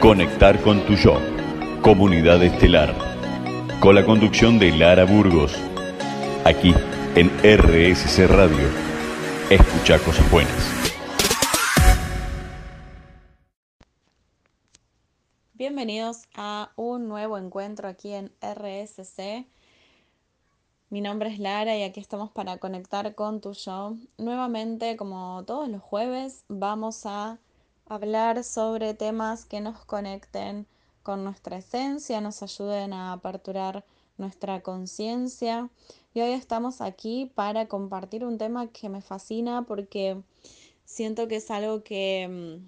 Conectar con tu yo. Comunidad Estelar. Con la conducción de Lara Burgos. Aquí en RSC Radio. Escucha cosas buenas. Bienvenidos a un nuevo encuentro aquí en RSC. Mi nombre es Lara y aquí estamos para conectar con tu yo. Nuevamente, como todos los jueves, vamos a hablar sobre temas que nos conecten con nuestra esencia, nos ayuden a aperturar nuestra conciencia. Y hoy estamos aquí para compartir un tema que me fascina porque siento que es algo que,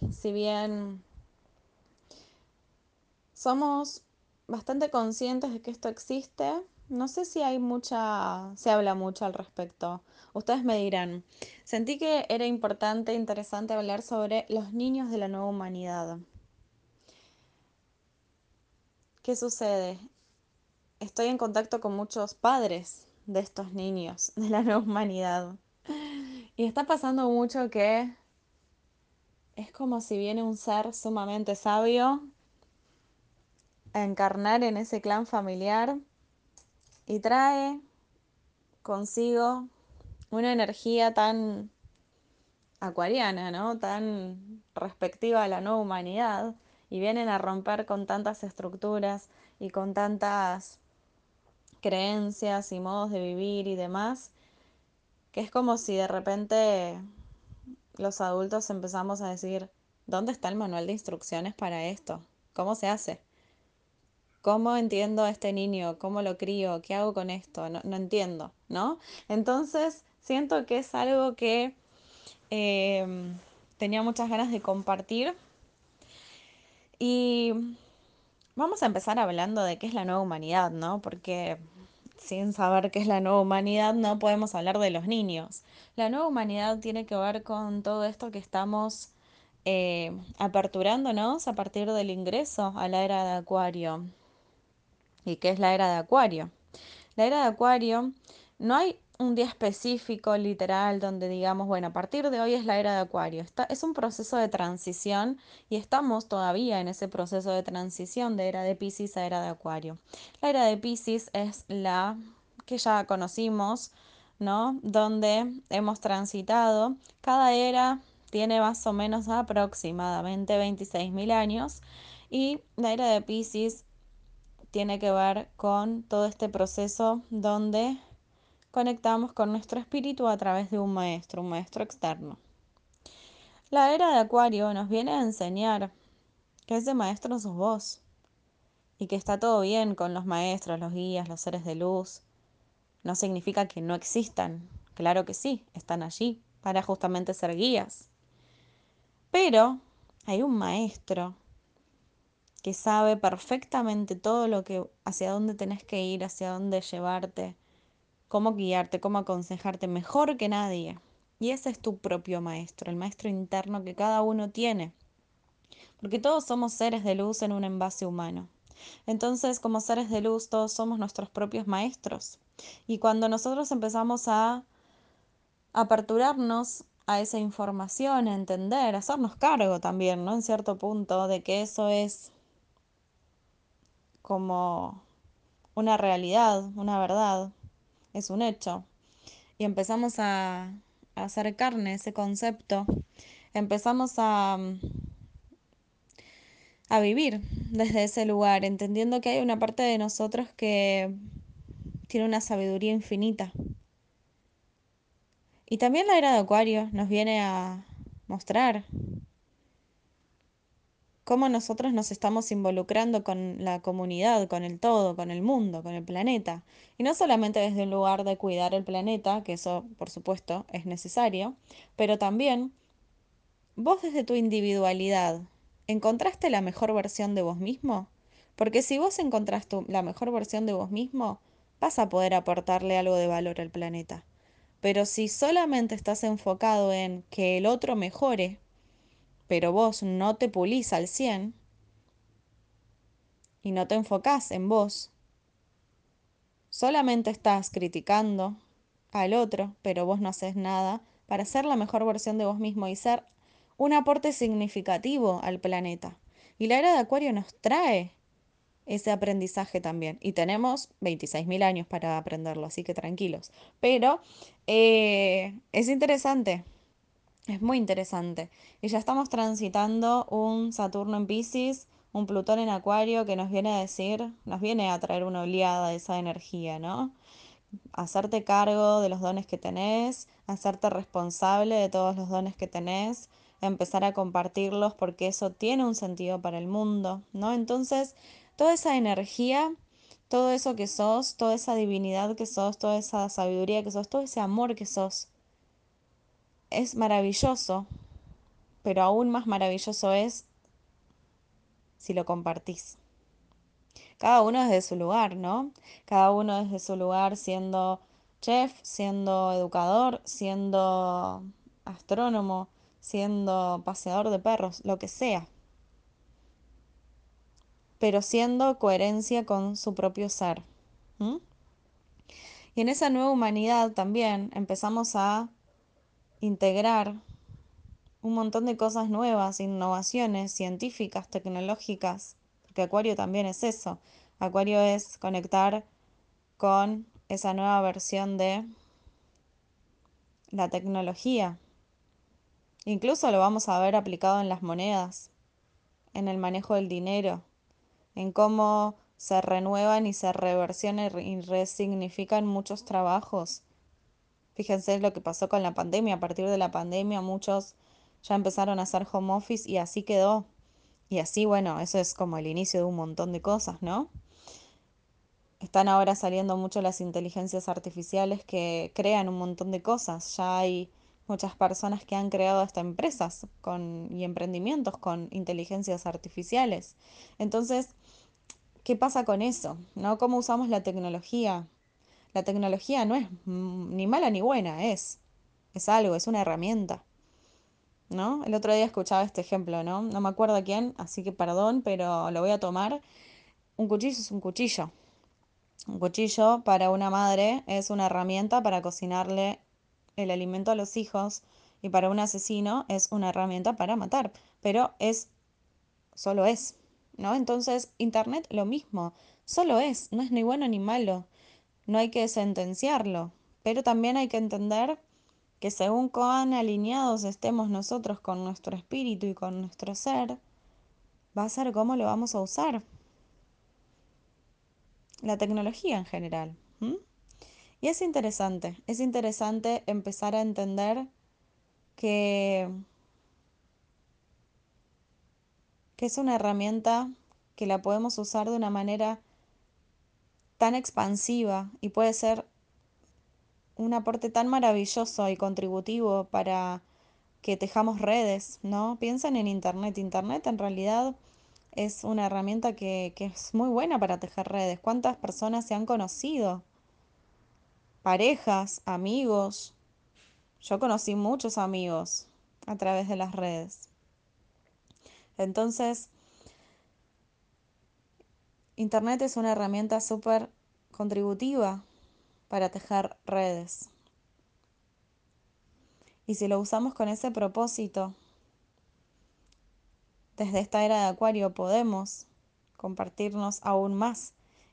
mm, si bien somos bastante conscientes de que esto existe, no sé si hay mucha, se habla mucho al respecto. Ustedes me dirán, sentí que era importante, e interesante hablar sobre los niños de la nueva humanidad. ¿Qué sucede? Estoy en contacto con muchos padres de estos niños de la nueva humanidad. Y está pasando mucho que es como si viene un ser sumamente sabio a encarnar en ese clan familiar y trae consigo una energía tan acuariana, ¿no? Tan respectiva a la nueva humanidad y vienen a romper con tantas estructuras y con tantas creencias y modos de vivir y demás, que es como si de repente los adultos empezamos a decir, ¿dónde está el manual de instrucciones para esto? ¿Cómo se hace? ¿Cómo entiendo a este niño? ¿Cómo lo crío? ¿Qué hago con esto? No, entiendo, ¿no? Entonces, siento que es algo que em, tenía muchas ganas de compartir. Y vamos a empezar hablando de qué es la nueva humanidad, ¿no? Porque sin saber qué es la nueva humanidad no podemos hablar de los niños. La nueva humanidad tiene que ver con todo esto que estamos eh, aperturándonos a partir del ingreso a la era de Acuario. ¿Y qué es la era de Acuario? La era de Acuario, no hay un día específico, literal, donde digamos, bueno, a partir de hoy es la era de Acuario. Está, es un proceso de transición y estamos todavía en ese proceso de transición de era de Pisces a era de Acuario. La era de Pisces es la que ya conocimos, ¿no? Donde hemos transitado. Cada era tiene más o menos aproximadamente 26.000 años y la era de Pisces tiene que ver con todo este proceso donde conectamos con nuestro espíritu a través de un maestro, un maestro externo. La era de Acuario nos viene a enseñar que ese maestro sos vos y que está todo bien con los maestros, los guías, los seres de luz. No significa que no existan. Claro que sí, están allí para justamente ser guías. Pero hay un maestro que sabe perfectamente todo lo que, hacia dónde tenés que ir, hacia dónde llevarte, cómo guiarte, cómo aconsejarte mejor que nadie. Y ese es tu propio maestro, el maestro interno que cada uno tiene. Porque todos somos seres de luz en un envase humano. Entonces, como seres de luz, todos somos nuestros propios maestros. Y cuando nosotros empezamos a aperturarnos a esa información, a entender, a hacernos cargo también, ¿no? En cierto punto, de que eso es como una realidad, una verdad, es un hecho. Y empezamos a, hacer carne ese concepto, empezamos a, a vivir desde ese lugar, entendiendo que hay una parte de nosotros que tiene una sabiduría infinita. Y también la era de Acuario nos viene a mostrar cómo nosotros nos estamos involucrando con la comunidad, con el todo, con el mundo, con el planeta. Y no solamente desde un lugar de cuidar el planeta, que eso por supuesto es necesario, pero también vos desde tu individualidad, ¿encontraste la mejor versión de vos mismo? Porque si vos encontraste la mejor versión de vos mismo, vas a poder aportarle algo de valor al planeta. Pero si solamente estás enfocado en que el otro mejore, pero vos no te pulís al 100 y no te enfocás en vos, solamente estás criticando al otro, pero vos no haces nada para ser la mejor versión de vos mismo y ser un aporte significativo al planeta. Y la era de Acuario nos trae ese aprendizaje también. Y tenemos 26.000 años para aprenderlo, así que tranquilos. Pero eh, es interesante, es muy interesante. Y ya estamos transitando un Saturno en Pisces, un Plutón en Acuario que nos viene a decir, nos viene a traer una oleada de esa energía, ¿no? Hacerte cargo de los dones que tenés, hacerte responsable de todos los dones que tenés, empezar a compartirlos porque eso tiene un sentido para el mundo, ¿no? Entonces, toda esa energía, todo eso que sos, toda esa divinidad que sos, toda esa sabiduría que sos, todo ese amor que sos, es maravilloso, pero aún más maravilloso es si lo compartís. Cada uno desde su lugar, ¿no? Cada uno desde su lugar siendo chef, siendo educador, siendo astrónomo, siendo paseador de perros, lo que sea. Pero siendo coherencia con su propio ser. Y en esa nueva humanidad también empezamos a integrar un montón de cosas nuevas, innovaciones científicas, tecnológicas, porque Acuario también es eso. Acuario es conectar con esa nueva versión de la tecnología. Incluso lo vamos a ver aplicado en las monedas, en el manejo del dinero, en cómo se renuevan y se reversionan y resignifican muchos trabajos. Fíjense lo que pasó con la pandemia. A partir de la pandemia muchos ya empezaron a hacer home office y así quedó. Y así, bueno, eso es como el inicio de un montón de cosas, ¿no? Están ahora saliendo mucho las inteligencias artificiales que crean un montón de cosas. Ya hay muchas personas que han creado hasta empresas y emprendimientos con inteligencias artificiales. Entonces, ¿qué pasa con eso? ¿No? ¿Cómo usamos la tecnología? La tecnología no es ni mala ni buena, es, es algo, es una herramienta. ¿No? El otro día escuchaba este ejemplo, ¿no? No me acuerdo quién, así que perdón, pero lo voy a tomar. Un cuchillo es un cuchillo. Un cuchillo para una madre es una herramienta para cocinarle el alimento a los hijos y para un asesino es una herramienta para matar, pero es, solo es, ¿no? Entonces, Internet lo mismo, solo es, no es ni bueno ni malo, no hay que sentenciarlo, pero también hay que entender que según cuán alineados estemos nosotros con nuestro espíritu y con nuestro ser, va a ser cómo lo vamos a usar la tecnología en general. Y es interesante, es interesante empezar a entender que, que es una herramienta que la podemos usar de una manera tan expansiva y puede ser un aporte tan maravilloso y contributivo para que tejamos redes, ¿no? Piensen en Internet. Internet en realidad es una herramienta que, es muy buena para tejer redes. ¿Cuántas personas se han conocido? Parejas, amigos. Yo conocí muchos amigos a través de las redes. Entonces, Internet es una herramienta súper contributiva para tejer redes. Y si lo usamos con ese propósito, desde esta era de Acuario podemos compartirnos aún más.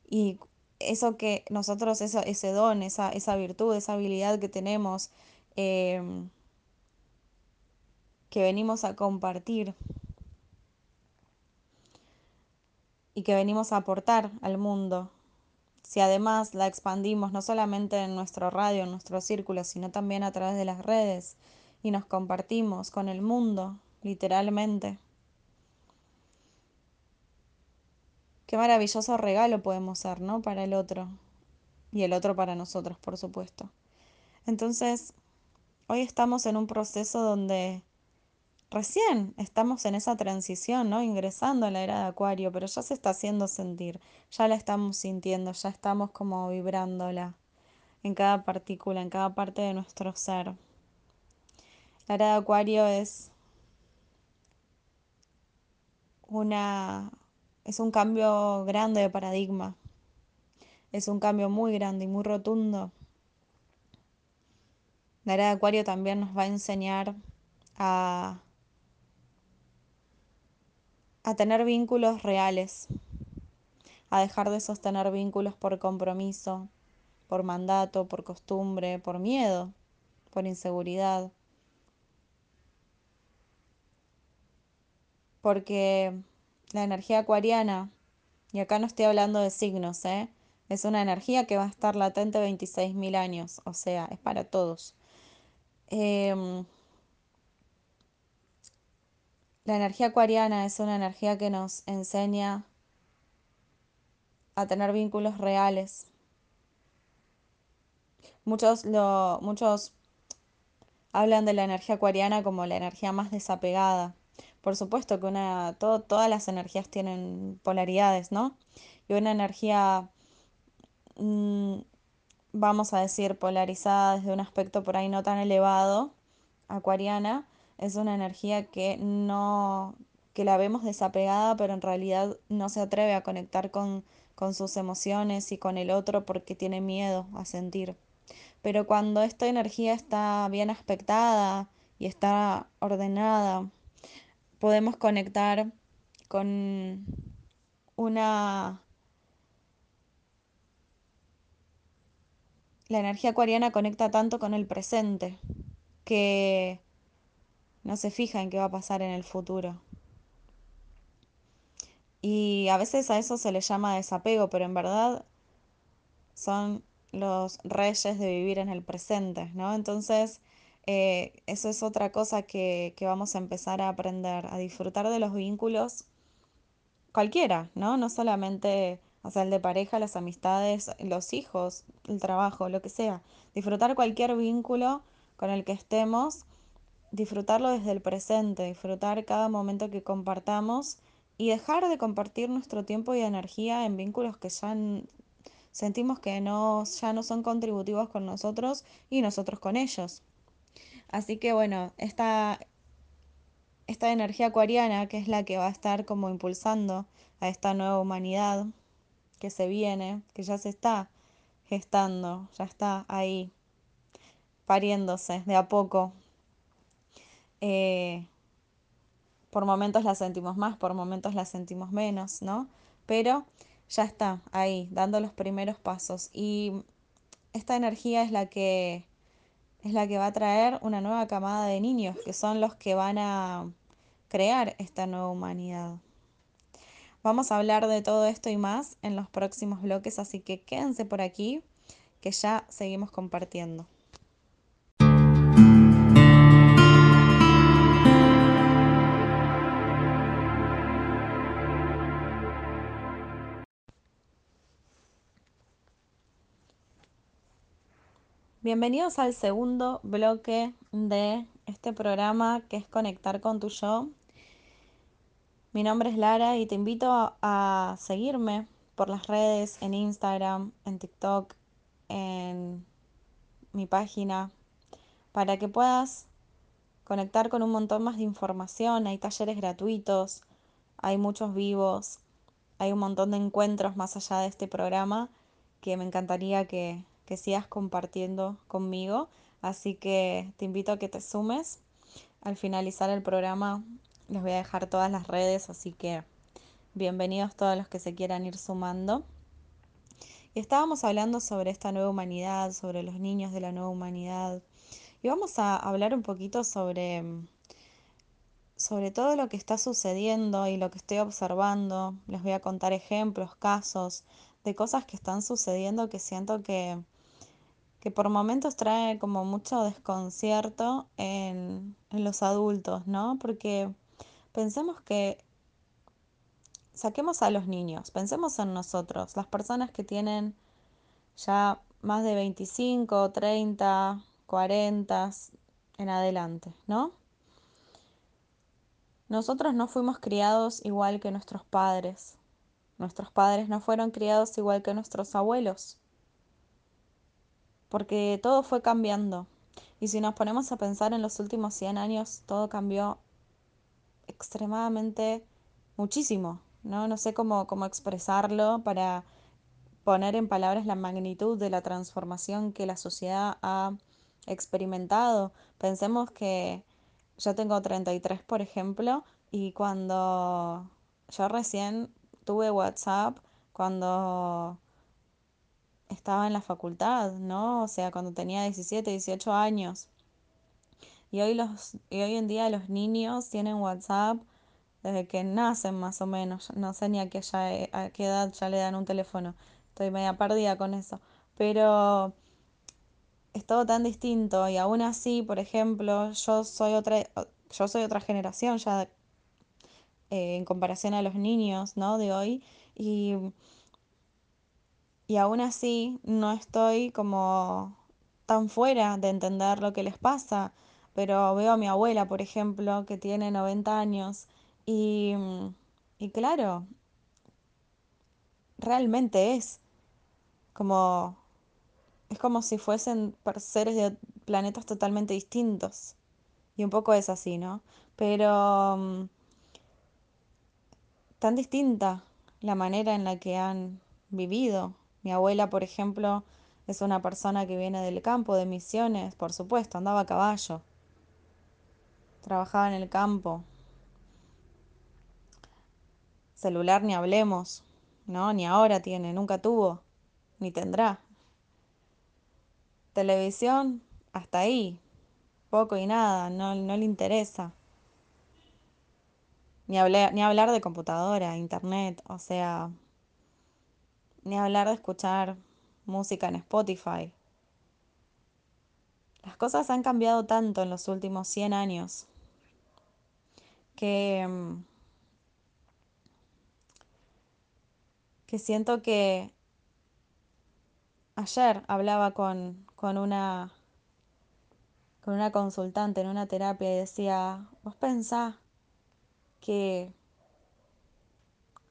Y eso que nosotros, ese don, esa, esa virtud, esa habilidad que tenemos, em, que venimos a compartir y que venimos a aportar al mundo, si además la expandimos no solamente en nuestro radio, en nuestro círculo, sino también a través de las redes y nos compartimos con el mundo, literalmente. Qué maravilloso regalo podemos ser, ¿no? Para el otro. Y el otro para nosotros, por supuesto. Entonces, hoy estamos en un proceso donde recién estamos en esa transición, ¿no? Ingresando a la era de Acuario, pero ya se está haciendo sentir, ya la estamos sintiendo, ya estamos como vibrándola en cada partícula, en cada parte de nuestro ser. La era de Acuario es una es un cambio grande de paradigma. Es un cambio muy grande y muy rotundo. La era de Acuario también nos va a enseñar a, a tener vínculos reales, a dejar de sostener vínculos por compromiso, por mandato, por costumbre, por miedo, por inseguridad. Porque la energía acuariana, y acá no estoy hablando de signos, ¿eh? es una energía que va a estar latente 26.000 años, o sea, es para todos. Em, la energía acuariana es una energía que nos enseña a tener vínculos reales. Muchos, lo, muchos hablan de la energía acuariana como la energía más desapegada. Por supuesto que una, todas las energías tienen polaridades, ¿no? Y una energía, mm, vamos a decir, polarizada desde un aspecto por ahí no tan elevado, acuariana, es una energía que no, que la vemos desapegada, pero en realidad no se atreve a conectar con, con sus emociones y con el otro porque tiene miedo a sentir. Pero cuando esta energía está bien aspectada y está ordenada, podemos conectar con una... La energía acuariana conecta tanto con el presente que no se fija en qué va a pasar en el futuro. Y a veces a eso se le llama desapego, pero en verdad son los reyes de vivir en el presente, ¿no? Entonces, eh, eso es otra cosa que, que vamos a empezar a aprender, a disfrutar de los vínculos cualquiera, ¿no? No solamente, o sea, el de pareja, las amistades, los hijos, el trabajo, lo que sea. Disfrutar cualquier vínculo con el que estemos, disfrutarlo desde el presente, disfrutar cada momento que compartamos y dejar de compartir nuestro tiempo y energía en vínculos que ya sentimos que no, ya no son contributivos con nosotros y nosotros con ellos. Así que bueno, esta, esta energía acuariana, que es la que va a estar como impulsando a esta nueva humanidad que se viene, que ya se está gestando, ya está ahí, pariéndose de a poco. Eh, por momentos la sentimos más, por momentos la sentimos menos, ¿no? Pero ya está ahí, dando los primeros pasos. Y esta energía es la que es la que va a traer una nueva camada de niños, que son los que van a crear esta nueva humanidad. Vamos a hablar de todo esto y más en los próximos bloques, así que quédense por aquí, que ya seguimos compartiendo. Bienvenidos al segundo bloque de este programa que es Conectar con tu yo. Mi nombre es Lara y te invito a, seguirme por las redes, en Instagram, en TikTok, en mi página, para que puedas conectar con un montón más de información. Hay talleres gratuitos, hay muchos vivos, hay un montón de encuentros más allá de este programa que me encantaría que, que sigas compartiendo conmigo. Así que te invito a que te sumes. Al finalizar el programa les voy a dejar todas las redes, así que bienvenidos todos los que se quieran ir sumando. Y estábamos hablando sobre esta nueva humanidad, sobre los niños de la nueva humanidad. Y vamos a hablar un poquito sobre, sobre todo lo que está sucediendo y lo que estoy observando. Les voy a contar ejemplos, casos de cosas que están sucediendo que siento que, que por momentos trae como mucho desconcierto en, los adultos, ¿no? Porque pensemos que saquemos a los niños, pensemos en nosotros, las personas que tienen ya más de 25, 30, 40 en adelante, ¿no? Nosotros no fuimos criados igual que nuestros padres. Nuestros padres no fueron criados igual que nuestros abuelos porque todo fue cambiando. Y si nos ponemos a pensar en los últimos 100 años, todo cambió extremadamente muchísimo, ¿no? No sé cómo, cómo expresarlo para poner en palabras la magnitud de la transformación que la sociedad ha experimentado. Pensemos que yo tengo 33, por ejemplo, y cuando yo recién tuve WhatsApp cuando estaba en la facultad, ¿no? O sea, cuando tenía 17, 18 años. Y hoy, los, y hoy en día los niños tienen WhatsApp desde que nacen más o menos. No sé ni a qué, ya, a qué edad ya le dan un teléfono. Estoy media perdida con eso. Pero es todo tan distinto y aún así, por ejemplo, yo soy otra, yo soy otra generación ya eh, en comparación a los niños, ¿no? De hoy y, y aún así no estoy como tan fuera de entender lo que les pasa, pero veo a mi abuela, por ejemplo, que tiene 90 años y, y claro, realmente es como es como si fuesen seres de planetas totalmente distintos. Y un poco es así, ¿no? Pero mm, tan distinta la manera en la que han vivido. Mi abuela, por ejemplo, es una persona que viene del campo, de Misiones, por supuesto, andaba a caballo. Trabajaba en el campo. Celular ni hablemos, ¿no? Ni ahora tiene, nunca tuvo, ni tendrá. Televisión, hasta ahí, poco y nada, no, no le interesa. Ni, ni hablar de computadora, internet, o sea, ni hablar de escuchar música en Spotify. Las cosas han cambiado tanto en los últimos 100 años que, mm, que siento que ayer hablaba con, con una con una consultante en una terapia y decía, vos pensás que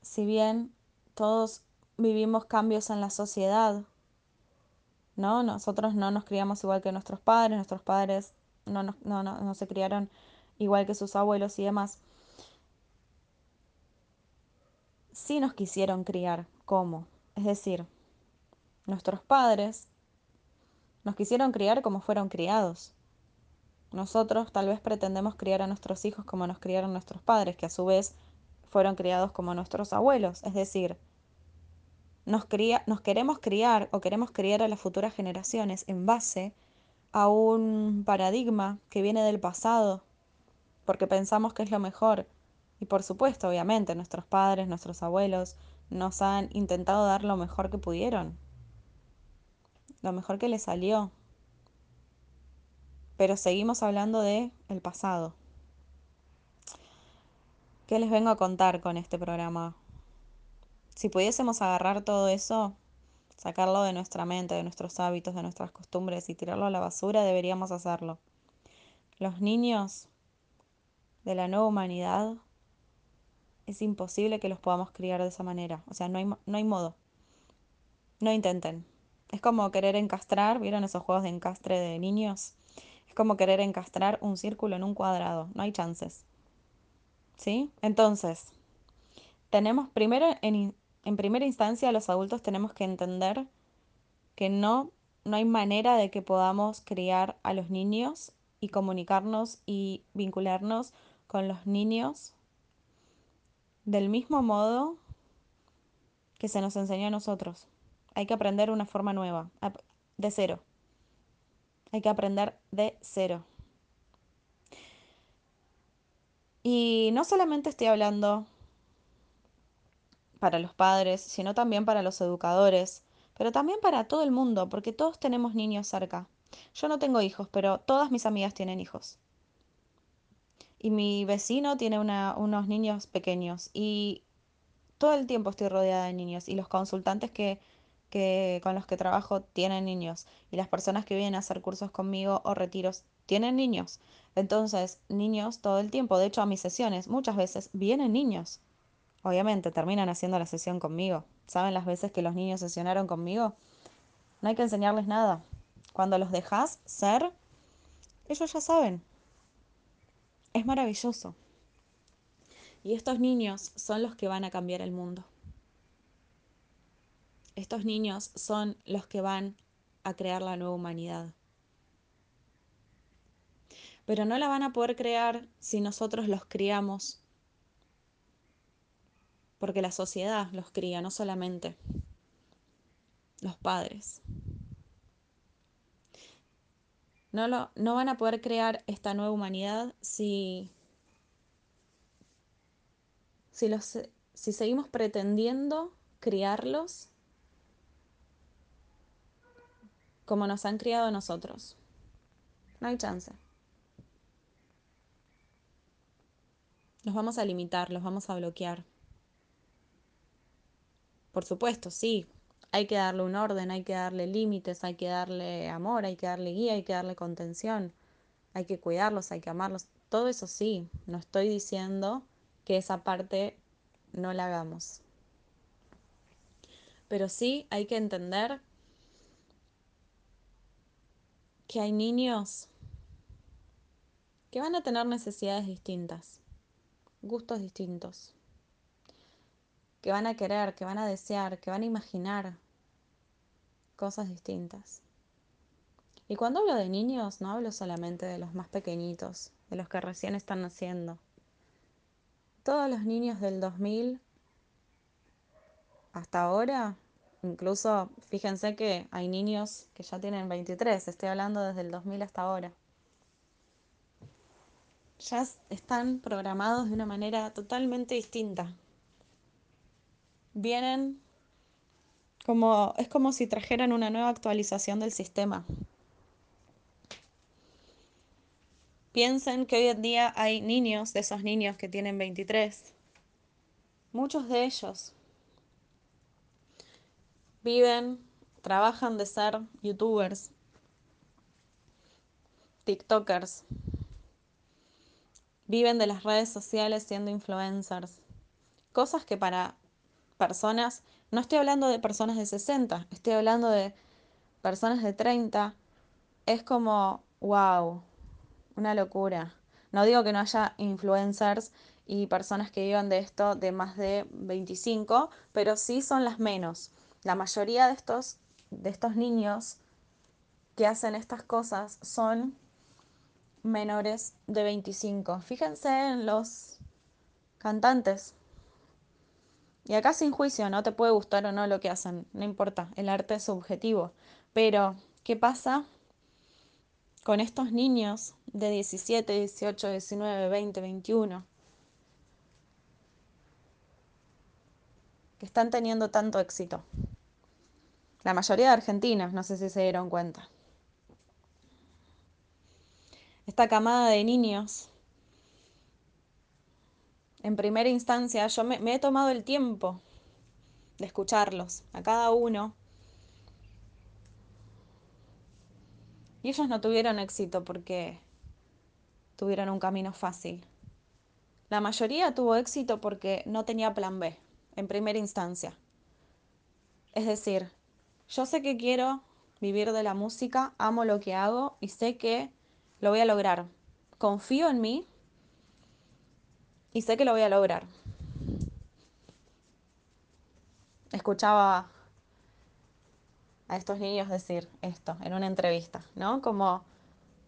si bien todos vivimos cambios en la sociedad, ¿no? Nosotros no nos criamos igual que nuestros padres, nuestros padres no, no, no, se criaron igual que sus abuelos y demás. Sí nos quisieron criar, ¿cómo? Es decir, nuestros padres nos quisieron criar como fueron criados. Nosotros tal vez pretendemos criar a nuestros hijos como nos criaron nuestros padres, que a su vez fueron criados como nuestros abuelos. Es decir, nos, nos queremos criar o queremos criar a las futuras generaciones en base a un paradigma que viene del pasado, porque pensamos que es lo mejor. Y por supuesto, obviamente, nuestros padres, nuestros abuelos nos han intentado dar lo mejor que pudieron, lo mejor que les salió pero seguimos hablando de el pasado. ¿Qué les vengo a contar con este programa? Si pudiésemos agarrar todo eso, sacarlo de nuestra mente, de nuestros hábitos, de nuestras costumbres y tirarlo a la basura, deberíamos hacerlo. Los niños de la nueva humanidad es imposible que los podamos criar de esa manera. O sea, no hay, no hay modo. No intenten. Es como querer encastrar, ¿vieron esos juegos de encastre de niños? Es como querer encastrar un círculo en un cuadrado, no hay chances. ¿Sí? Entonces, tenemos primero, en, en primera instancia, los adultos tenemos que entender que no, no hay manera de que podamos criar a los niños y comunicarnos y vincularnos con los niños del mismo modo que se nos enseñó a nosotros. Hay que aprender una forma nueva, de cero. Hay que aprender de cero. Y no solamente estoy hablando para los padres, sino también para los educadores, pero también para todo el mundo, porque todos tenemos niños cerca. Yo no tengo hijos, pero todas mis amigas tienen hijos. Y mi vecino tiene unos niños pequeños. Y todo el tiempo estoy rodeada de niños. Y los consultantes que que con los que trabajo tienen niños y las personas que vienen a hacer cursos conmigo o retiros tienen niños. Entonces, niños todo el tiempo. De hecho, a mis sesiones muchas veces vienen niños. Obviamente, terminan haciendo la sesión conmigo. ¿Saben las veces que los niños sesionaron conmigo? No hay que enseñarles nada. Cuando los dejas ser, ellos ya saben. Es maravilloso. Y estos niños son los que van a cambiar el mundo estos niños son los que van a crear la nueva humanidad. Pero no la van a poder crear si nosotros los criamos porque la sociedad los cría, no solamente los padres. No, lo, no van a poder crear esta nueva humanidad si, si, los, si seguimos pretendiendo criarlos como nos han criado nosotros. No hay chance. Los vamos a limitar, los vamos a bloquear. Por supuesto, sí, hay que darle un orden, hay que darle límites, hay que darle amor, hay que darle guía, hay que darle contención, hay que cuidarlos, hay que amarlos. Todo eso sí, no estoy diciendo que esa parte no la hagamos. Pero sí hay que entender que hay niños que van a tener necesidades distintas, gustos distintos, que van a querer, que van a desear, que van a imaginar cosas distintas. Y cuando hablo de niños, no hablo solamente de los más pequeñitos, de los que recién están naciendo. Todos los niños del 2000 hasta ahora, incluso fíjense que hay niños que ya tienen 23, estoy hablando desde el 2000 hasta ahora. Ya están programados de una manera totalmente distinta. Vienen como es como si trajeran una nueva actualización del sistema. Piensen que hoy en día hay niños, de esos niños que tienen 23, muchos de ellos viven, trabajan de ser youtubers, tiktokers, viven de las redes sociales siendo influencers, cosas que para personas, no estoy hablando de personas de 60, estoy hablando de personas de 30, es como, wow, una locura. No digo que no haya influencers y personas que vivan de esto de más de 25, pero sí son las menos. La mayoría de estos, de estos niños que hacen estas cosas son menores de 25. Fíjense en los cantantes. Y acá sin juicio, no te puede gustar o no lo que hacen, no importa, el arte es subjetivo. Pero, ¿qué pasa con estos niños de 17, 18, 19, 20, 21? que están teniendo tanto éxito. La mayoría de argentinos, no sé si se dieron cuenta. Esta camada de niños, en primera instancia, yo me, he tomado el tiempo de escucharlos, a cada uno. Y ellos no tuvieron éxito porque tuvieron un camino fácil. La mayoría tuvo éxito porque no tenía plan B en primera instancia. Es decir, yo sé que quiero vivir de la música, amo lo que hago y sé que lo voy a lograr. Confío en mí y sé que lo voy a lograr. Escuchaba a estos niños decir esto en una entrevista, ¿no? Como,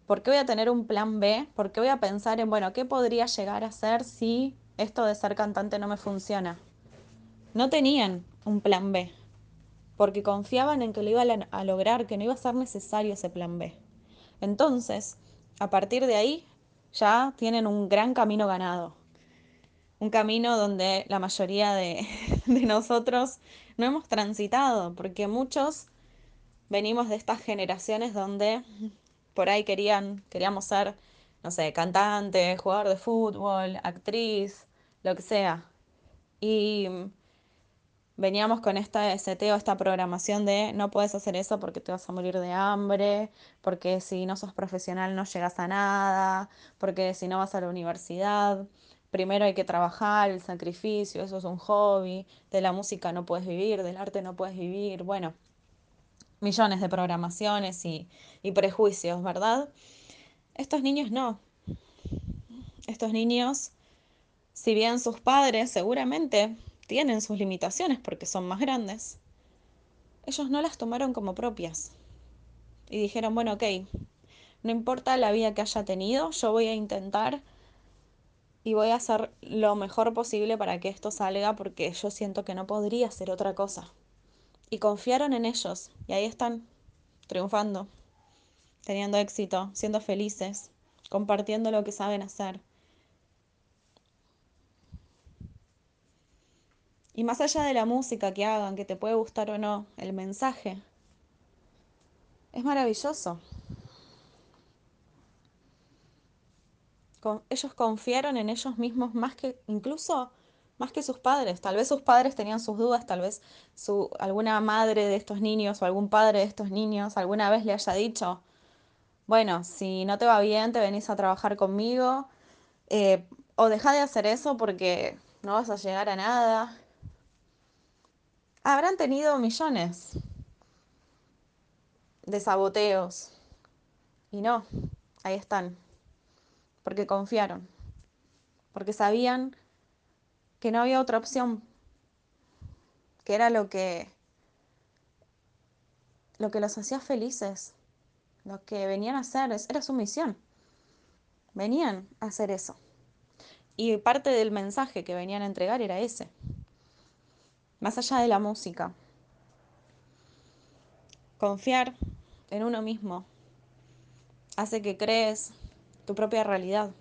¿por qué voy a tener un plan B? ¿Por qué voy a pensar en, bueno, qué podría llegar a ser si esto de ser cantante no me funciona? No tenían un plan B, porque confiaban en que lo iban a lograr, que no iba a ser necesario ese plan B. Entonces, a partir de ahí, ya tienen un gran camino ganado. Un camino donde la mayoría de, nosotros no hemos transitado, porque muchos venimos de estas generaciones donde por ahí querían, queríamos ser, no sé, cantante, jugador de fútbol, actriz, lo que sea. Y veníamos con esta seteo, esta programación de no puedes hacer eso porque te vas a morir de hambre, porque si no sos profesional no llegas a nada, porque si no vas a la universidad, primero hay que trabajar, el sacrificio, eso es un hobby, de la música no puedes vivir, del arte no puedes vivir, bueno, millones de programaciones y, prejuicios, ¿verdad? Estos niños no. Estos niños, si bien sus padres seguramente tienen sus limitaciones porque son más grandes, ellos no las tomaron como propias. Y dijeron, bueno, ok, no importa la vida que haya tenido, yo voy a intentar y voy a hacer lo mejor posible para que esto salga porque yo siento que no podría ser otra cosa. Y confiaron en ellos y ahí están, triunfando, teniendo éxito, siendo felices, compartiendo lo que saben hacer. Y más allá de la música que hagan, que te puede gustar o no, el mensaje es maravilloso. Ellos confiaron en ellos mismos más que, incluso más que sus padres. Tal vez sus padres tenían sus dudas, tal vez su, alguna madre de estos niños o algún padre de estos niños alguna vez le haya dicho, bueno, si no te va bien, te venís a trabajar conmigo, eh, o deja de hacer eso porque no vas a llegar a nada. Habrán tenido millones de saboteos. Y no, ahí están porque confiaron, porque sabían que no había otra opción, que era lo que lo que los hacía felices, lo que venían a hacer, era su misión. Venían a hacer eso. Y parte del mensaje que venían a entregar era ese. Más allá de la música. Confiar en uno mismo hace que crees tu propia realidad.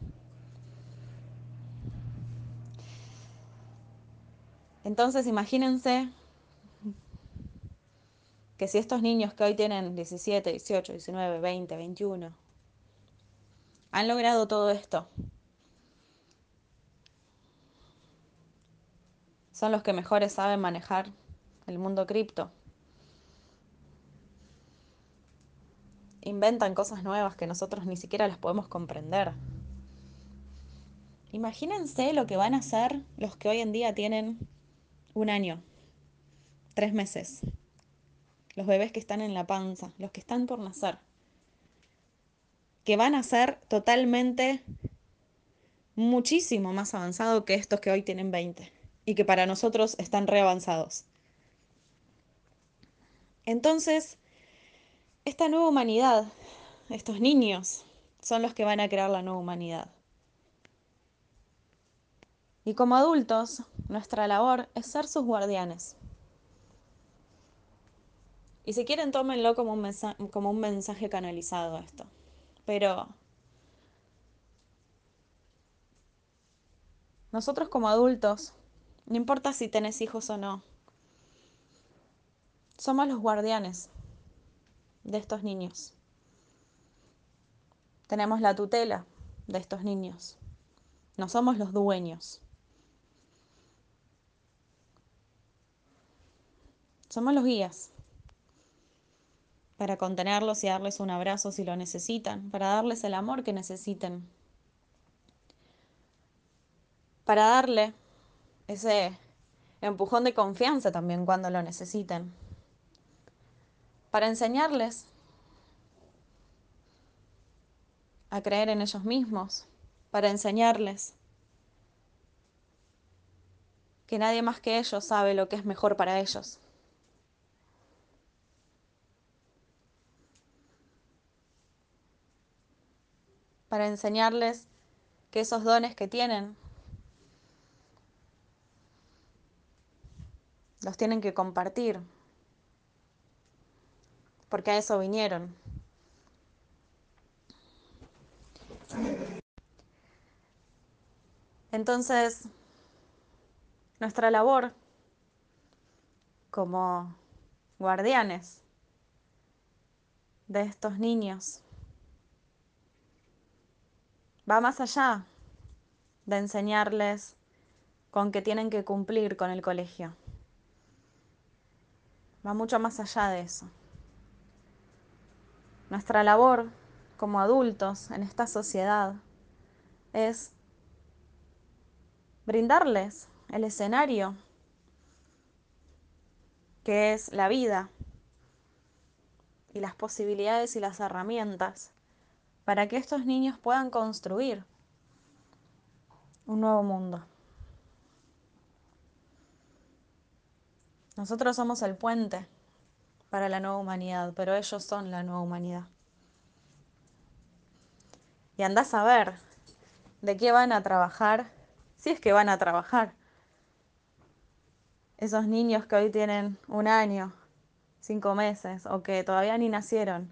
Entonces imagínense que si estos niños que hoy tienen 17, 18, 19, 20, 21, han logrado todo esto, son los que mejores saben manejar el mundo cripto. Inventan cosas nuevas que nosotros ni siquiera las podemos comprender. Imagínense lo que van a hacer los que hoy en día tienen un año, tres meses, los bebés que están en la panza, los que están por nacer, que van a ser totalmente muchísimo más avanzados que estos que hoy tienen 20 y que para nosotros están reavanzados. Entonces, esta nueva humanidad, estos niños, son los que van a crear la nueva humanidad. Y como adultos, nuestra labor es ser sus guardianes. Y si quieren, tómenlo como un, mensaje canalizado esto. Pero nosotros como adultos, no importa si tenés hijos o no, somos los guardianes de estos niños. Tenemos la tutela de estos niños. No somos los dueños. Somos los guías para contenerlos y darles un abrazo si lo necesitan, para darles el amor que necesiten, para darle ese empujón de confianza también cuando lo necesiten para enseñarles a creer en ellos mismos, para enseñarles que nadie más que ellos sabe lo que es mejor para ellos. Para enseñarles que esos dones que tienen los tienen que compartir, porque a eso vinieron. Entonces, nuestra labor como guardianes de estos niños va más allá de enseñarles con que tienen que cumplir con el colegio. Va mucho más allá de eso. Nuestra labor como adultos en esta sociedad es brindarles el escenario que es la vida y las posibilidades y las herramientas para que estos niños puedan construir un nuevo mundo. Nosotros somos el puente para la nueva humanidad, pero ellos son la nueva humanidad. Y andás a ver de qué van a trabajar, si es que van a trabajar. Esos niños que hoy tienen un año, cinco meses o que todavía ni nacieron.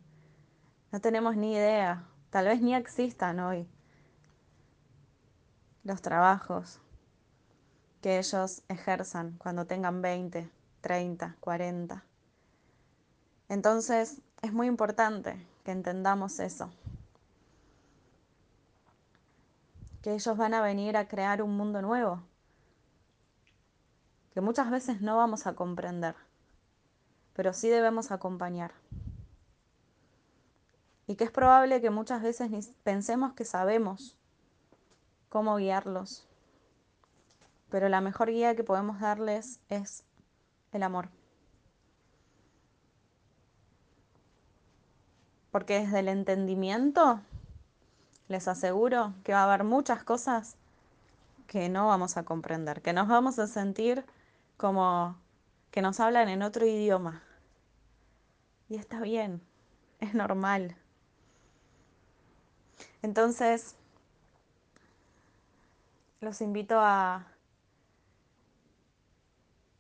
No tenemos ni idea. Tal vez ni existan hoy los trabajos que ellos ejerzan cuando tengan 20, 30, 40. Entonces es muy importante que entendamos eso. Que ellos van a venir a crear un mundo nuevo que muchas veces no vamos a comprender pero sí debemos acompañar. Y que es probable que muchas veces pensemos que sabemos cómo guiarlos, pero la mejor guía que podemos darles es el amor. Porque desde el entendimiento les aseguro que va a haber muchas cosas que no vamos a comprender, que nos vamos a sentir como que nos hablan en otro idioma, y está bien, es normal. Entonces, los invito a,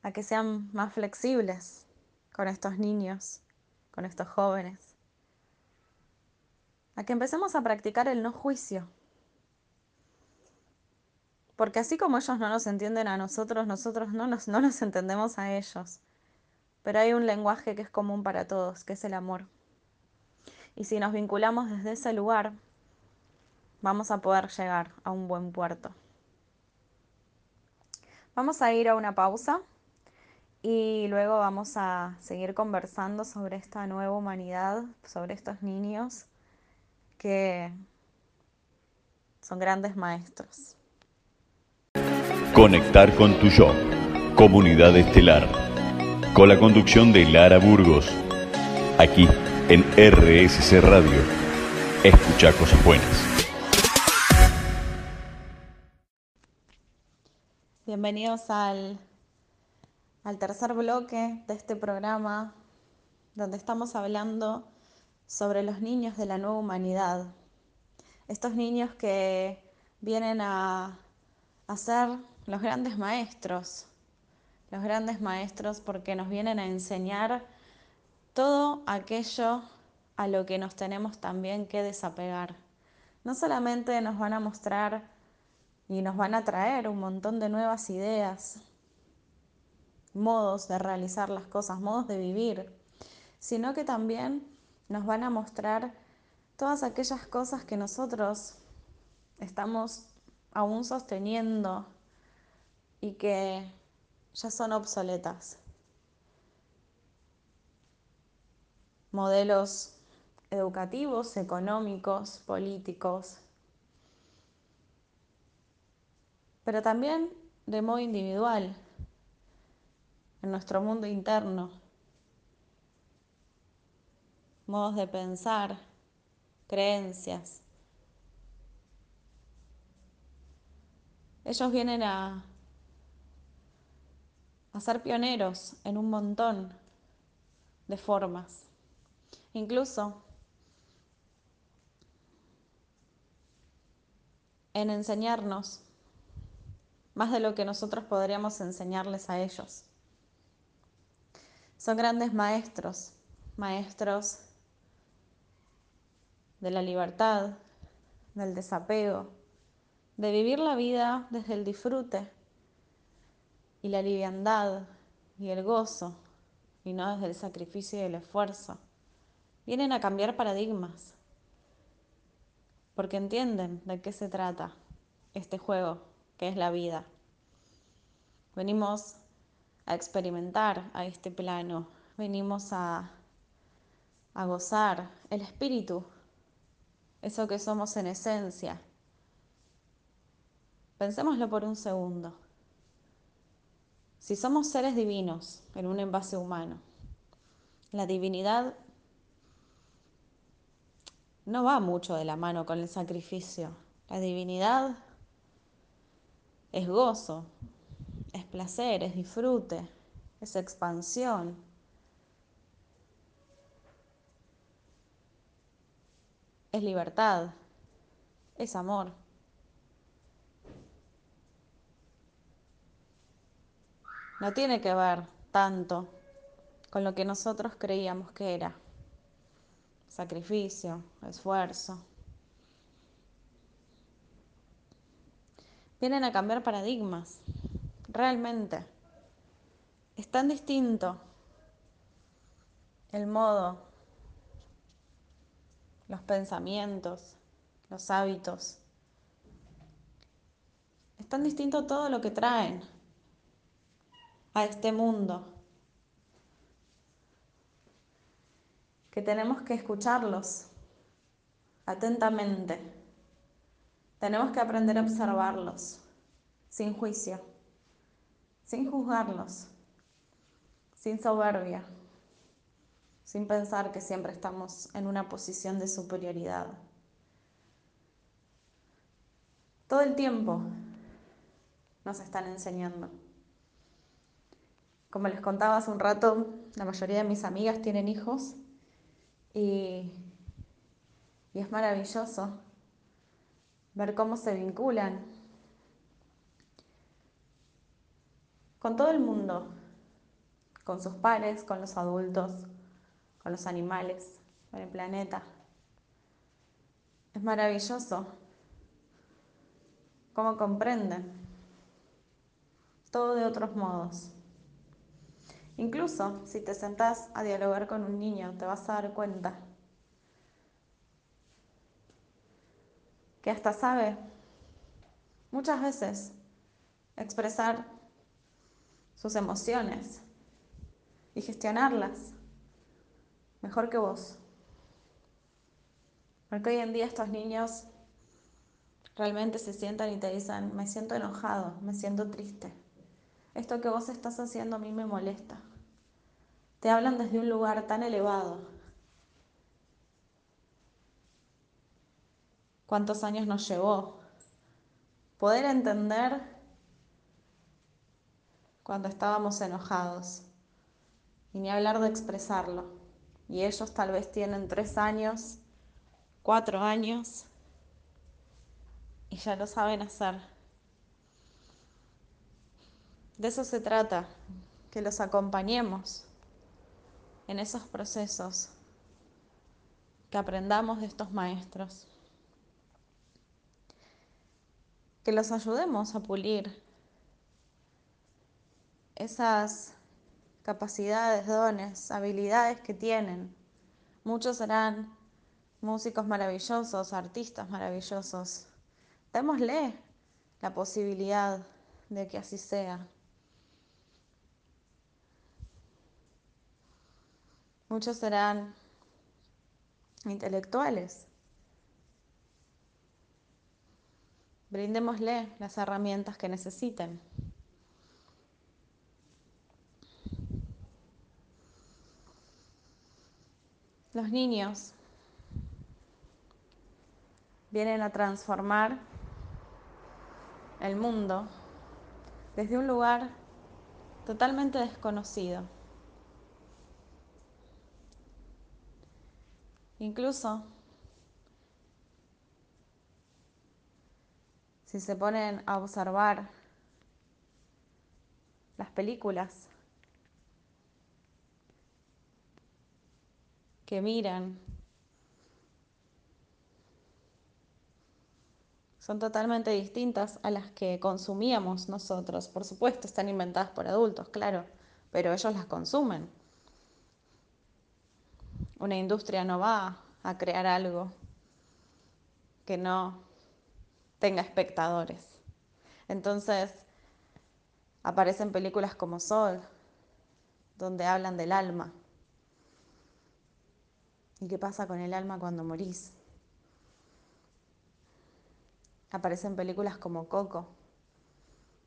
a que sean más flexibles con estos niños, con estos jóvenes. A que empecemos a practicar el no juicio. Porque así como ellos no nos entienden a nosotros, nosotros no nos, no nos entendemos a ellos. Pero hay un lenguaje que es común para todos, que es el amor. Y si nos vinculamos desde ese lugar, vamos a poder llegar a un buen puerto. Vamos a ir a una pausa y luego vamos a seguir conversando sobre esta nueva humanidad, sobre estos niños que son grandes maestros. Conectar con tu yo, comunidad estelar con la conducción de Lara Burgos, aquí en RSC Radio. Escucha cosas buenas. Bienvenidos al, al tercer bloque de este programa donde estamos hablando sobre los niños de la nueva humanidad. Estos niños que vienen a, ser los grandes maestros los grandes maestros, porque nos vienen a enseñar todo aquello a lo que nos tenemos también que desapegar. No solamente nos van a mostrar y nos van a traer un montón de nuevas ideas, modos de realizar las cosas, modos de vivir, sino que también nos van a mostrar todas aquellas cosas que nosotros estamos aún sosteniendo y que ya son obsoletas. Modelos educativos, económicos, políticos, pero también de modo individual, en nuestro mundo interno, modos de pensar, creencias. Ellos vienen a a ser pioneros en un montón de formas. Incluso en enseñarnos más de lo que nosotros podríamos enseñarles a ellos. Son grandes maestros, maestros de la libertad, del desapego, de vivir la vida desde el disfrute y la liviandad y el gozo, y no desde el sacrificio y el esfuerzo, vienen a cambiar paradigmas, porque entienden de qué se trata este juego que es la vida. Venimos a experimentar a este plano, venimos a, a gozar el espíritu, eso que somos en esencia. Pensémoslo por un segundo. Si somos seres divinos en un envase humano, la divinidad no va mucho de la mano con el sacrificio. La divinidad es gozo, es placer, es disfrute, es expansión. es libertad, es amor. No tiene que ver tanto con lo que nosotros creíamos que era. Sacrificio, esfuerzo. Vienen a cambiar paradigmas, realmente. Es tan distinto el modo los pensamientos, los hábitos. Es tan distinto todo lo que traen a este mundo que tenemos que escucharlos atentamente. Tenemos que aprender a observarlos sin juicio, sin juzgarlos, sin soberbia sin pensar que siempre estamos en una posición de superioridad. Todo el tiempo nos están enseñando. Como les contaba hace un rato, la mayoría de mis amigas tienen hijos y, es maravilloso ver cómo se vinculan con todo el mundo, con sus pares, con los adultos, con los animales, con el planeta. Es maravilloso cómo comprenden todo de otros modos. Incluso si te sentás a dialogar con un niño, te vas a dar cuenta que hasta sabe muchas veces expresar sus emociones y gestionarlas mejor que vos. Porque hoy en día estos niños realmente se sientan y te dicen, me siento enojado, me siento triste. Esto que vos estás haciendo a mí me molesta. Te hablan desde un lugar tan elevado. ¿Cuántos años nos llevó poder entender cuando estábamos enojados? Y ni hablar de expresarlo y ellos tal vez tienen tres años, cuatro años y ya lo saben hacer. De eso se trata, que los acompañemos en esos procesos, que aprendamos de estos maestros, que los ayudemos a pulir esas capacidades, dones, habilidades que tienen. Muchos serán músicos maravillosos, artistas maravillosos. Démosle la posibilidad de que así sea. Muchos serán intelectuales. Brindémosle las herramientas que necesiten. Los niños vienen a transformar el mundo desde un lugar totalmente desconocido. Incluso si se ponen a observar las películas que miran. Son totalmente distintas a las que consumíamos nosotros. Por supuesto, están inventadas por adultos, claro, pero ellos las consumen. Una industria no va a crear algo que no tenga espectadores. Entonces, aparecen películas como Sol, donde hablan del alma, ¿Y qué pasa con el alma cuando morís? Aparecen películas como Coco,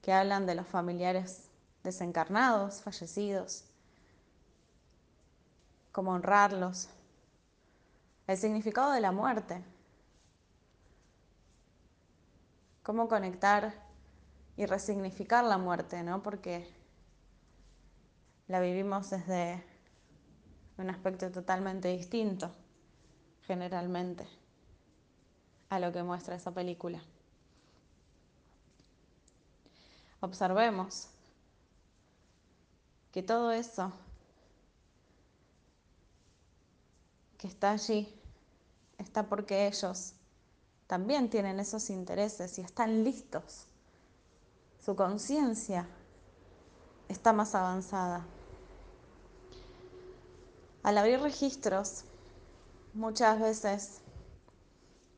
que hablan de los familiares desencarnados, fallecidos, cómo honrarlos, el significado de la muerte, cómo conectar y resignificar la muerte, ¿no? Porque la vivimos desde un aspecto totalmente distinto, generalmente, a lo que muestra esa película. Observemos que todo eso que está allí está porque ellos también tienen esos intereses y están listos. Su conciencia está más avanzada. Al abrir registros, muchas veces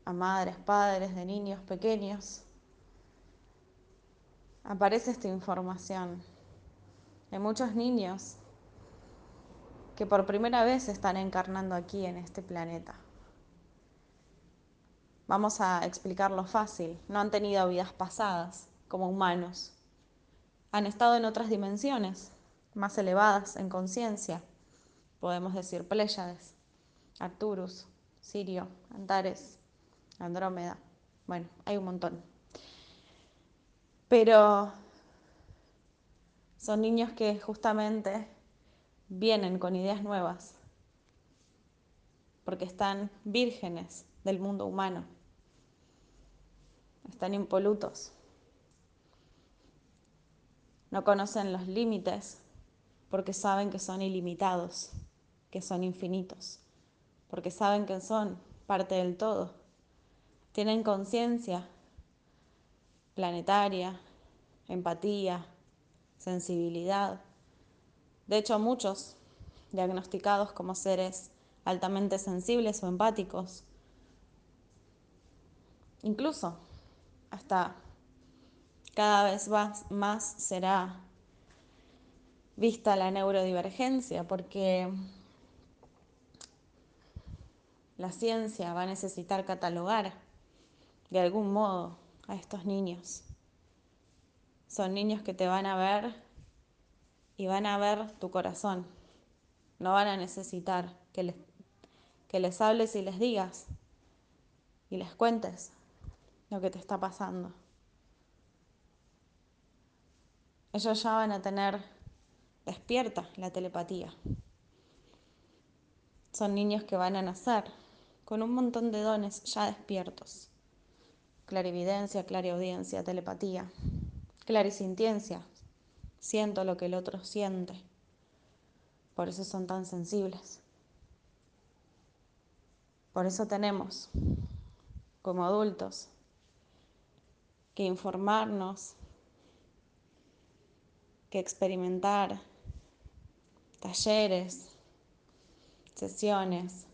a madres, padres de niños pequeños, aparece esta información. Hay muchos niños que por primera vez están encarnando aquí en este planeta. Vamos a explicarlo fácil. No han tenido vidas pasadas como humanos. Han estado en otras dimensiones, más elevadas en conciencia. Podemos decir Pléyades, Arturus, Sirio, Antares, Andrómeda. Bueno, hay un montón. Pero son niños que justamente vienen con ideas nuevas, porque están vírgenes del mundo humano, están impolutos, no conocen los límites porque saben que son ilimitados, que son infinitos, porque saben que son parte del todo, tienen conciencia planetaria, empatía, sensibilidad. De hecho, muchos diagnosticados como seres altamente sensibles o empáticos, incluso hasta cada vez más, más será vista la neurodivergencia, porque la ciencia va a necesitar catalogar de algún modo a estos niños. Son niños que te van a ver y van a ver tu corazón. No van a necesitar que les, que les hables y les digas y les cuentes lo que te está pasando. Ellos ya van a tener despierta la telepatía. Son niños que van a nacer con un montón de dones ya despiertos clarividencia, clariaudiencia, telepatía, clarisintiencia. Siento lo que el otro siente. Por eso son tan sensibles. Por eso tenemos, como adultos, que informarnos, que experimentar talleres, sesiones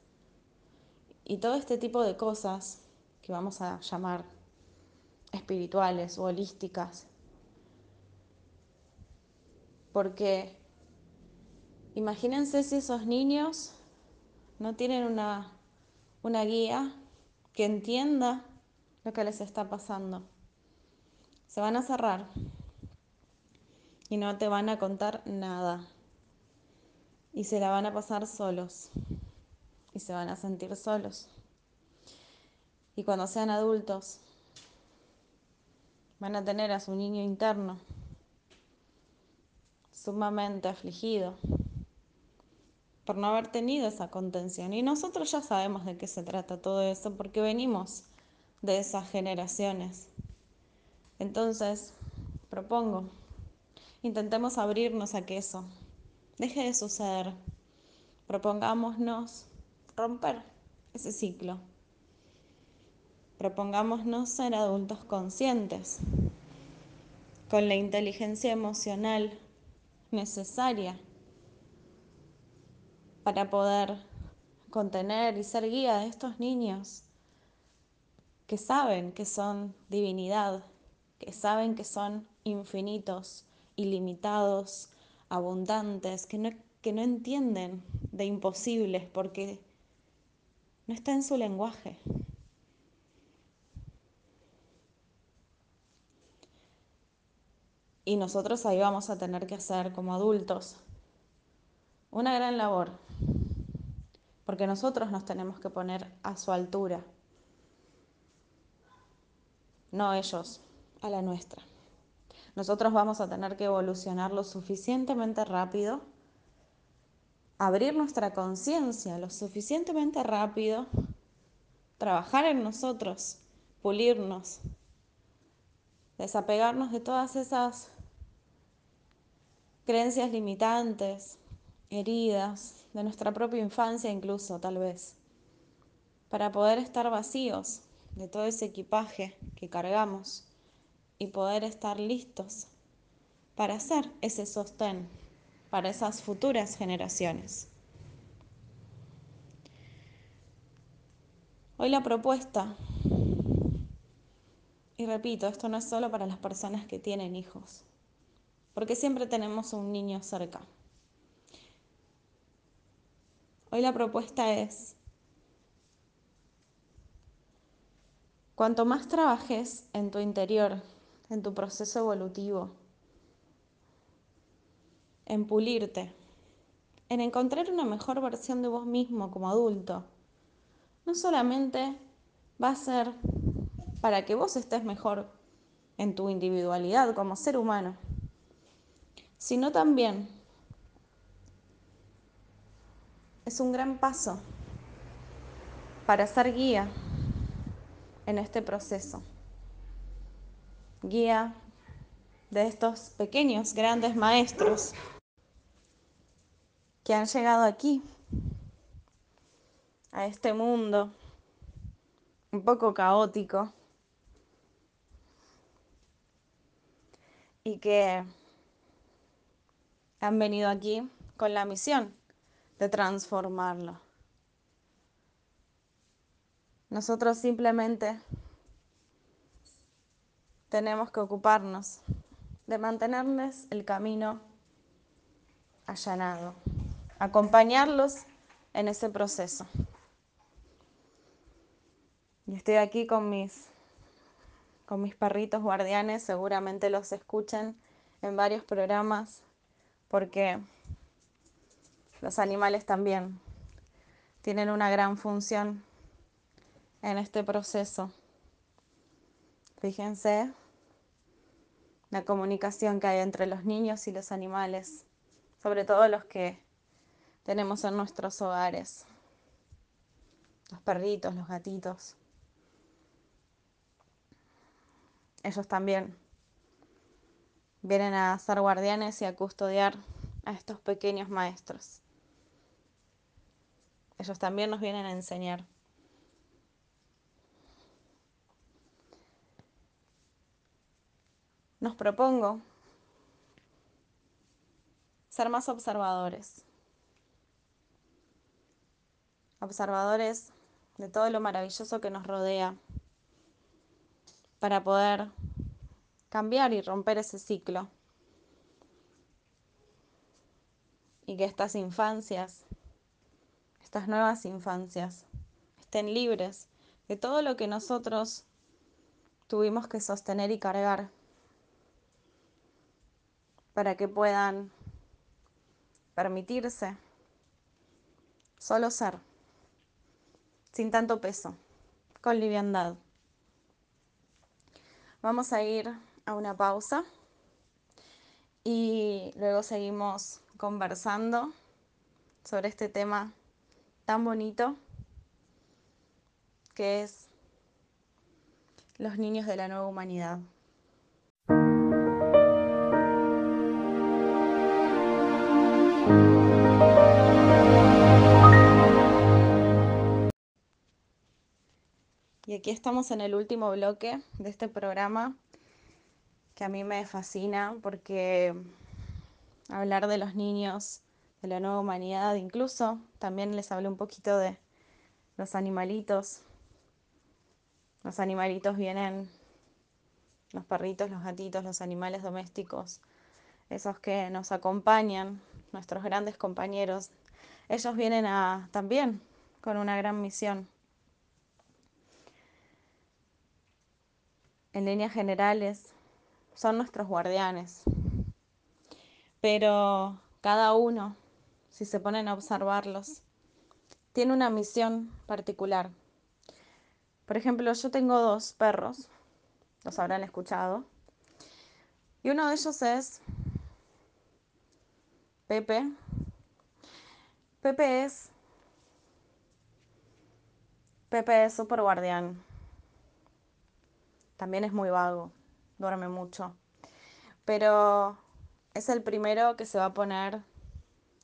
y todo este tipo de cosas que vamos a llamar espirituales o holísticas. Porque imagínense si esos niños no tienen una, una guía que entienda lo que les está pasando. Se van a cerrar y no te van a contar nada. Y se la van a pasar solos y se van a sentir solos. Y cuando sean adultos, van a tener a su niño interno sumamente afligido por no haber tenido esa contención. Y nosotros ya sabemos de qué se trata todo eso porque venimos de esas generaciones. Entonces, propongo, intentemos abrirnos a que eso deje de suceder. Propongámonos romper ese ciclo. Propongámonos ser adultos conscientes, con la inteligencia emocional necesaria para poder contener y ser guía de estos niños que saben que son divinidad, que saben que son infinitos, ilimitados, abundantes, que no, que no entienden de imposibles porque no está en su lenguaje. Y nosotros ahí vamos a tener que hacer como adultos una gran labor, porque nosotros nos tenemos que poner a su altura, no ellos a la nuestra. Nosotros vamos a tener que evolucionar lo suficientemente rápido, abrir nuestra conciencia lo suficientemente rápido, trabajar en nosotros, pulirnos, desapegarnos de todas esas creencias limitantes, heridas, de nuestra propia infancia incluso, tal vez, para poder estar vacíos de todo ese equipaje que cargamos y poder estar listos para hacer ese sostén para esas futuras generaciones. Hoy la propuesta, y repito, esto no es solo para las personas que tienen hijos, porque siempre tenemos un niño cerca. Hoy la propuesta es, cuanto más trabajes en tu interior, en tu proceso evolutivo, en pulirte, en encontrar una mejor versión de vos mismo como adulto, no solamente va a ser para que vos estés mejor en tu individualidad como ser humano, sino también es un gran paso para ser guía en este proceso. Guía de estos pequeños, grandes maestros que han llegado aquí, a este mundo un poco caótico y que han venido aquí con la misión de transformarlo. Nosotros simplemente tenemos que ocuparnos de mantenerles el camino allanado, acompañarlos en ese proceso. Y estoy aquí con mis, con mis perritos guardianes, seguramente los escuchen en varios programas, porque los animales también tienen una gran función en este proceso. Fíjense la comunicación que hay entre los niños y los animales, sobre todo los que tenemos en nuestros hogares, los perritos, los gatitos. ellos también vienen a ser guardianes y a custodiar a estos pequeños maestros. Ellos también nos vienen a enseñar. Nos propongo ser más observadores. Observadores de todo lo maravilloso que nos rodea para poder cambiar y romper ese ciclo. Y que estas infancias, estas nuevas infancias, estén libres de todo lo que nosotros tuvimos que sostener y cargar para que puedan permitirse solo ser, sin tanto peso, con liviandad. Vamos a ir a una pausa y luego seguimos conversando sobre este tema tan bonito que es los niños de la nueva humanidad. Y aquí estamos en el último bloque de este programa que a mí me fascina porque hablar de los niños, de la nueva humanidad, incluso también les hablé un poquito de los animalitos. Los animalitos vienen, los perritos, los gatitos, los animales domésticos, esos que nos acompañan, nuestros grandes compañeros. Ellos vienen a, también con una gran misión en líneas generales, son nuestros guardianes. Pero cada uno, si se ponen a observarlos, tiene una misión particular. Por ejemplo, yo tengo dos perros, los habrán escuchado, y uno de ellos es Pepe. Pepe es Pepe es súper guardián también es muy vago, duerme mucho. Pero es el primero que se va a poner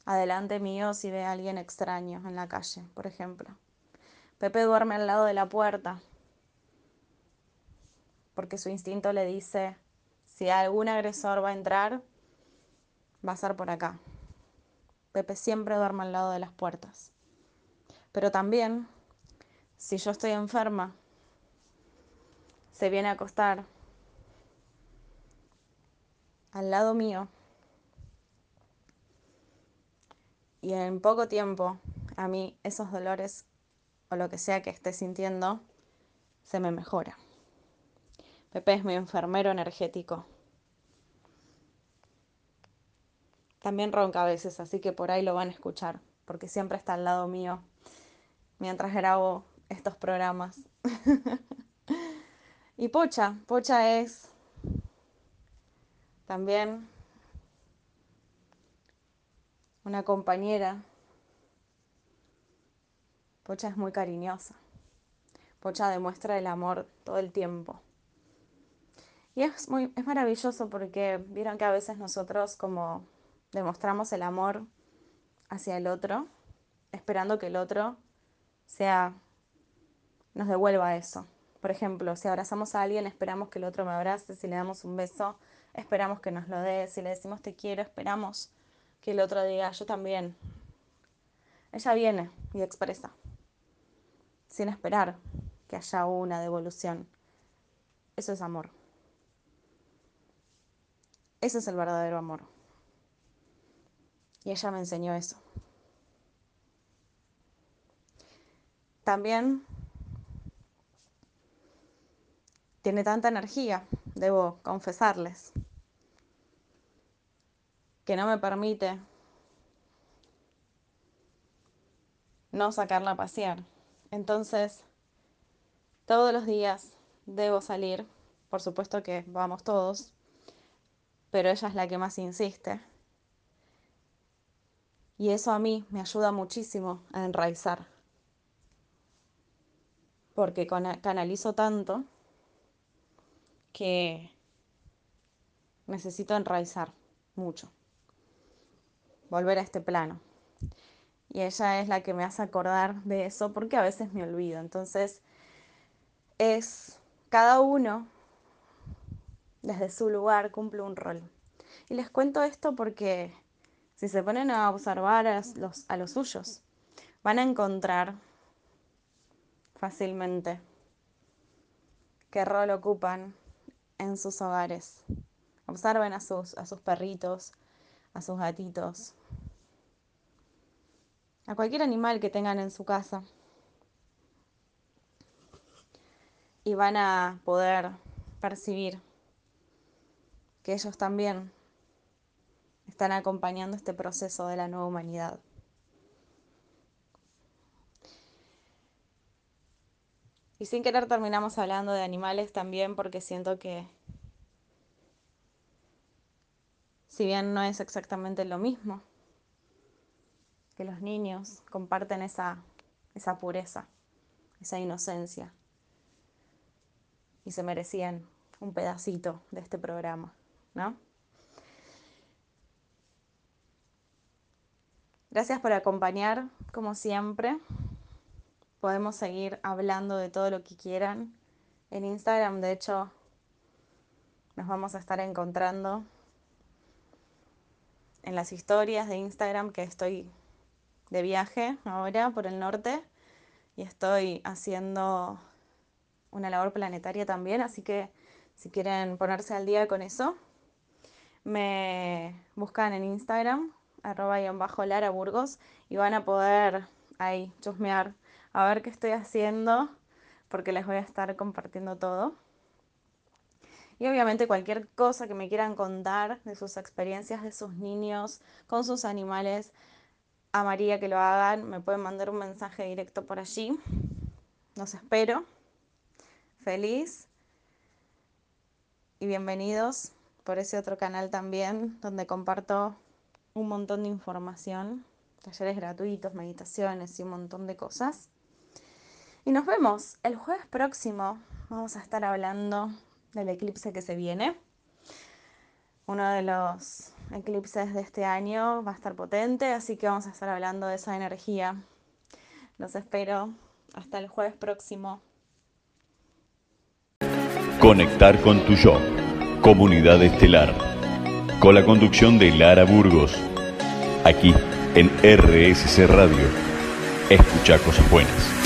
adelante mío si ve a alguien extraño en la calle, por ejemplo. Pepe duerme al lado de la puerta porque su instinto le dice, si algún agresor va a entrar, va a ser por acá. Pepe siempre duerme al lado de las puertas. Pero también, si yo estoy enferma, se viene a acostar al lado mío y en poco tiempo a mí esos dolores o lo que sea que esté sintiendo se me mejora. Pepe es mi enfermero energético. También ronca a veces, así que por ahí lo van a escuchar, porque siempre está al lado mío mientras grabo estos programas. y Pocha, Pocha es también una compañera. Pocha es muy cariñosa. Pocha demuestra el amor todo el tiempo. Y es, muy, es maravilloso porque vieron que a veces nosotros como demostramos el amor hacia el otro, esperando que el otro sea, nos devuelva eso. Por ejemplo, si abrazamos a alguien, esperamos que el otro me abrace, si le damos un beso, esperamos que nos lo dé, si le decimos te quiero, esperamos que el otro diga yo también. Ella viene y expresa, sin esperar que haya una devolución. Eso es amor. Ese es el verdadero amor. Y ella me enseñó eso. También tiene tanta energía, debo confesarles, que no me permite no sacarla a pasear. Entonces, todos los días debo salir, por supuesto que vamos todos, pero ella es la que más insiste. Y eso a mí me ayuda muchísimo a enraizar, porque canalizo tanto que necesito enraizar mucho, volver a este plano. Y ella es la que me hace acordar de eso porque a veces me olvido. Entonces, es cada uno desde su lugar cumple un rol. Y les cuento esto porque si se ponen a observar a los, a los suyos, van a encontrar fácilmente qué rol ocupan en sus hogares. Observen a sus, a sus perritos, a sus gatitos, a cualquier animal que tengan en su casa. Y van a poder percibir que ellos también están acompañando este proceso de la nueva humanidad. Y sin querer terminamos hablando de animales también porque siento que si bien no es exactamente lo mismo, que los niños comparten esa, esa pureza, esa inocencia, y se merecían un pedacito de este programa. ¿no? Gracias por acompañar, como siempre. Podemos seguir hablando de todo lo que quieran. En Instagram, de hecho, nos vamos a estar encontrando en las historias de Instagram que estoy de viaje ahora por el norte y estoy haciendo una labor planetaria también, así que si quieren ponerse al día con eso, me buscan en Instagram, arroba y bajo Lara Burgos, y van a poder ahí chusmear a ver qué estoy haciendo, porque les voy a estar compartiendo todo. Y obviamente cualquier cosa que me quieran contar de sus experiencias de sus niños con sus animales, a María que lo hagan, me pueden mandar un mensaje directo por allí. Los espero. Feliz y bienvenidos por ese otro canal también, donde comparto un montón de información, talleres gratuitos, meditaciones y un montón de cosas. Y nos vemos el jueves próximo. Vamos a estar hablando del eclipse que se viene. Uno de los eclipses de este año va a estar potente, así que vamos a estar hablando de esa energía. Los espero hasta el jueves próximo. Conectar con tu yo. Comunidad Estelar. Con la conducción de Lara Burgos. Aquí en RSC Radio. Escucha cosas buenas.